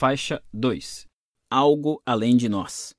Faixa 2 Algo além de nós.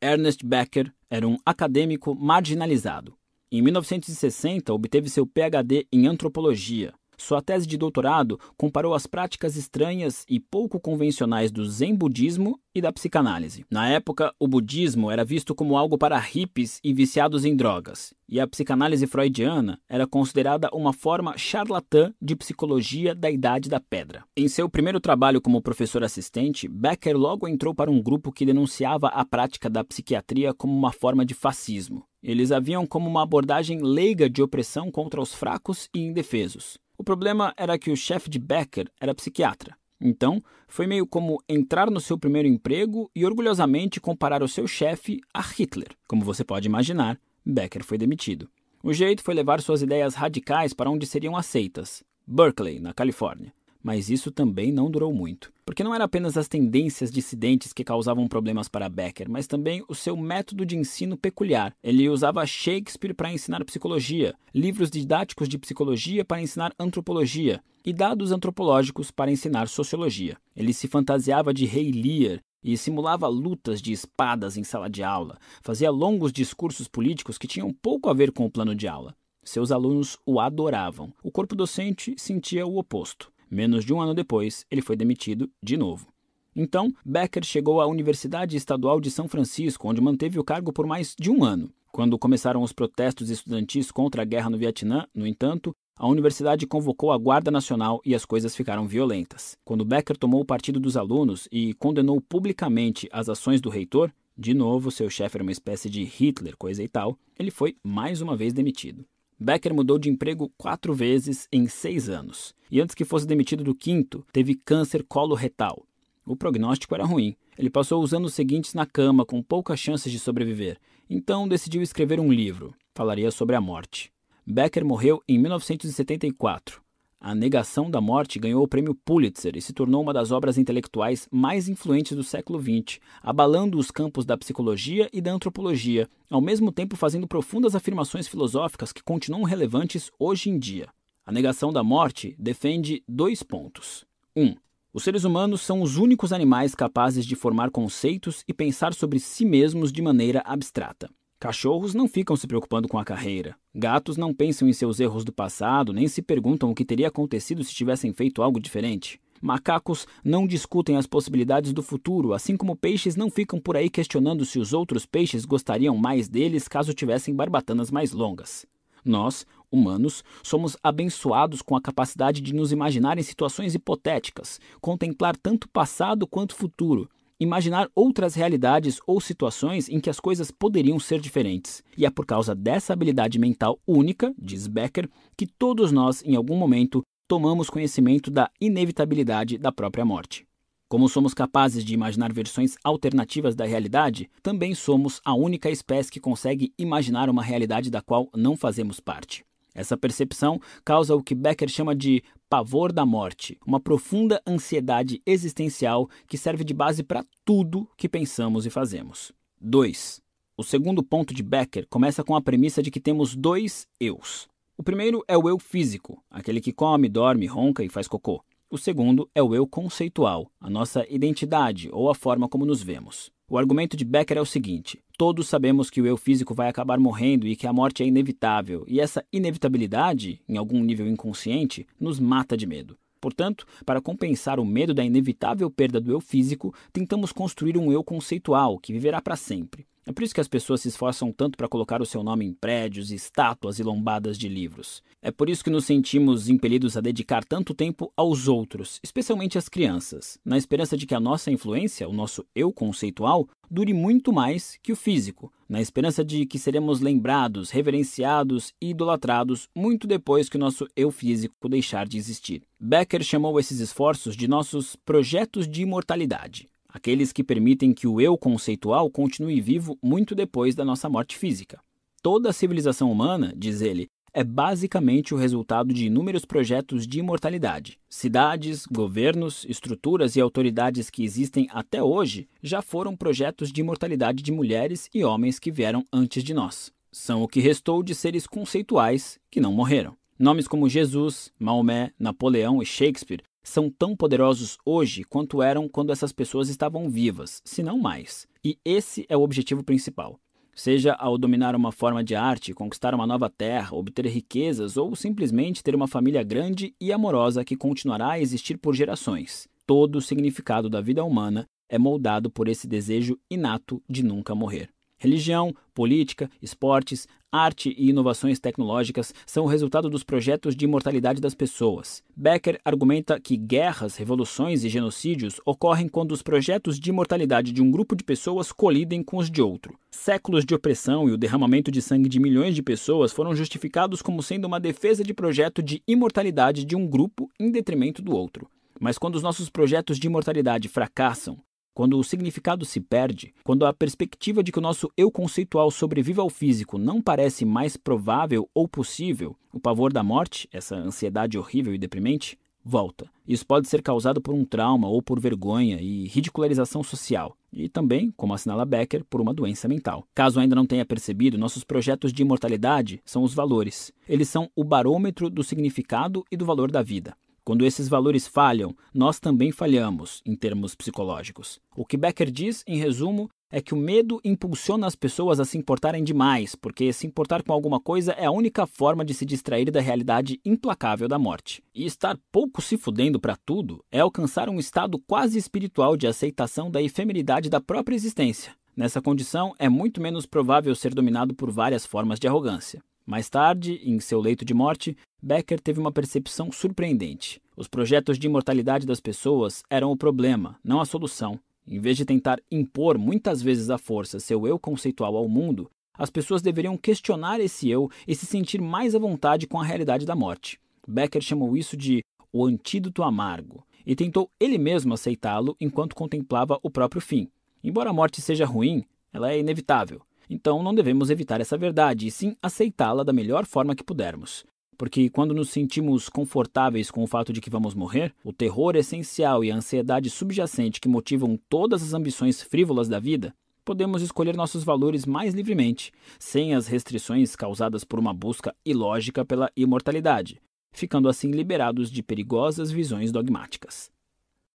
Ernest Becker era um acadêmico marginalizado. Em 1960, obteve seu PhD em antropologia. Sua tese de doutorado comparou as práticas estranhas e pouco convencionais do Zen budismo e da psicanálise. Na época, o budismo era visto como algo para hippies e viciados em drogas, e a psicanálise freudiana era considerada uma forma charlatã de psicologia da Idade da Pedra. Em seu primeiro trabalho como professor assistente, Becker logo entrou para um grupo que denunciava a prática da psiquiatria como uma forma de fascismo. Eles haviam como uma abordagem leiga de opressão contra os fracos e indefesos. O problema era que o chefe de Becker era psiquiatra. Então, foi meio como entrar no seu primeiro emprego e orgulhosamente comparar o seu chefe a Hitler. Como você pode imaginar, Becker foi demitido. O jeito foi levar suas ideias radicais para onde seriam aceitas Berkeley, na Califórnia. Mas isso também não durou muito, porque não era apenas as tendências dissidentes que causavam problemas para Becker, mas também o seu método de ensino peculiar. Ele usava Shakespeare para ensinar psicologia, livros didáticos de psicologia para ensinar antropologia e dados antropológicos para ensinar sociologia. Ele se fantasiava de rei Lear e simulava lutas de espadas em sala de aula, fazia longos discursos políticos que tinham pouco a ver com o plano de aula. Seus alunos o adoravam. O corpo docente sentia o oposto. Menos de um ano depois, ele foi demitido de novo. Então, Becker chegou à Universidade Estadual de São Francisco, onde manteve o cargo por mais de um ano. Quando começaram os protestos estudantis contra a guerra no Vietnã, no entanto, a universidade convocou a Guarda Nacional e as coisas ficaram violentas. Quando Becker tomou o partido dos alunos e condenou publicamente as ações do reitor, de novo seu chefe era uma espécie de Hitler, coisa e tal, ele foi mais uma vez demitido. Becker mudou de emprego quatro vezes em seis anos. E antes que fosse demitido do quinto, teve câncer coloretal. O prognóstico era ruim. Ele passou os anos seguintes na cama, com poucas chances de sobreviver. Então decidiu escrever um livro. Falaria sobre a morte. Becker morreu em 1974. A Negação da Morte ganhou o prêmio Pulitzer e se tornou uma das obras intelectuais mais influentes do século XX, abalando os campos da psicologia e da antropologia, ao mesmo tempo fazendo profundas afirmações filosóficas que continuam relevantes hoje em dia. A Negação da Morte defende dois pontos. 1. Um, os seres humanos são os únicos animais capazes de formar conceitos e pensar sobre si mesmos de maneira abstrata. Cachorros não ficam se preocupando com a carreira. Gatos não pensam em seus erros do passado, nem se perguntam o que teria acontecido se tivessem feito algo diferente. Macacos não discutem as possibilidades do futuro, assim como peixes não ficam por aí questionando se os outros peixes gostariam mais deles caso tivessem barbatanas mais longas. Nós, humanos, somos abençoados com a capacidade de nos imaginar em situações hipotéticas, contemplar tanto passado quanto futuro, imaginar outras realidades ou situações em que as coisas poderiam ser diferentes. E é por causa dessa habilidade mental única, diz Becker, que todos nós, em algum momento, tomamos conhecimento da inevitabilidade da própria morte. Como somos capazes de imaginar versões alternativas da realidade, também somos a única espécie que consegue imaginar uma realidade da qual não fazemos parte. Essa percepção causa o que Becker chama de pavor da morte, uma profunda ansiedade existencial que serve de base para tudo que pensamos e fazemos. 2. O segundo ponto de Becker começa com a premissa de que temos dois eus. O primeiro é o eu físico, aquele que come, dorme, ronca e faz cocô. O segundo é o eu conceitual, a nossa identidade ou a forma como nos vemos. O argumento de Becker é o seguinte: todos sabemos que o eu físico vai acabar morrendo e que a morte é inevitável, e essa inevitabilidade, em algum nível inconsciente, nos mata de medo. Portanto, para compensar o medo da inevitável perda do eu físico, tentamos construir um eu conceitual que viverá para sempre. É por isso que as pessoas se esforçam tanto para colocar o seu nome em prédios, estátuas e lombadas de livros. É por isso que nos sentimos impelidos a dedicar tanto tempo aos outros, especialmente às crianças, na esperança de que a nossa influência, o nosso eu conceitual, dure muito mais que o físico, na esperança de que seremos lembrados, reverenciados e idolatrados muito depois que o nosso eu físico deixar de existir. Becker chamou esses esforços de nossos projetos de imortalidade aqueles que permitem que o eu conceitual continue vivo muito depois da nossa morte física. Toda a civilização humana, diz ele, é basicamente o resultado de inúmeros projetos de imortalidade. Cidades, governos, estruturas e autoridades que existem até hoje já foram projetos de imortalidade de mulheres e homens que vieram antes de nós. São o que restou de seres conceituais que não morreram. Nomes como Jesus, Maomé, Napoleão e Shakespeare são tão poderosos hoje quanto eram quando essas pessoas estavam vivas, se não mais. E esse é o objetivo principal. Seja ao dominar uma forma de arte, conquistar uma nova terra, obter riquezas ou simplesmente ter uma família grande e amorosa que continuará a existir por gerações. Todo o significado da vida humana é moldado por esse desejo inato de nunca morrer. Religião, política, esportes, arte e inovações tecnológicas são o resultado dos projetos de imortalidade das pessoas. Becker argumenta que guerras, revoluções e genocídios ocorrem quando os projetos de imortalidade de um grupo de pessoas colidem com os de outro. Séculos de opressão e o derramamento de sangue de milhões de pessoas foram justificados como sendo uma defesa de projeto de imortalidade de um grupo em detrimento do outro. Mas quando os nossos projetos de imortalidade fracassam, quando o significado se perde, quando a perspectiva de que o nosso eu conceitual sobreviva ao físico não parece mais provável ou possível, o pavor da morte, essa ansiedade horrível e deprimente, volta. Isso pode ser causado por um trauma ou por vergonha e ridicularização social, e também, como assinala Becker, por uma doença mental. Caso ainda não tenha percebido, nossos projetos de imortalidade são os valores. Eles são o barômetro do significado e do valor da vida. Quando esses valores falham, nós também falhamos em termos psicológicos. O que Becker diz, em resumo, é que o medo impulsiona as pessoas a se importarem demais, porque se importar com alguma coisa é a única forma de se distrair da realidade implacável da morte. E estar pouco se fudendo para tudo é alcançar um estado quase espiritual de aceitação da efemeridade da própria existência. Nessa condição, é muito menos provável ser dominado por várias formas de arrogância. Mais tarde, em seu leito de morte, Becker teve uma percepção surpreendente. Os projetos de imortalidade das pessoas eram o problema, não a solução. Em vez de tentar impor muitas vezes à força seu eu conceitual ao mundo, as pessoas deveriam questionar esse eu e se sentir mais à vontade com a realidade da morte. Becker chamou isso de o antídoto amargo e tentou ele mesmo aceitá-lo enquanto contemplava o próprio fim. Embora a morte seja ruim, ela é inevitável. Então não devemos evitar essa verdade, e sim aceitá-la da melhor forma que pudermos. Porque quando nos sentimos confortáveis com o fato de que vamos morrer, o terror essencial e a ansiedade subjacente que motivam todas as ambições frívolas da vida, podemos escolher nossos valores mais livremente, sem as restrições causadas por uma busca ilógica pela imortalidade, ficando assim liberados de perigosas visões dogmáticas.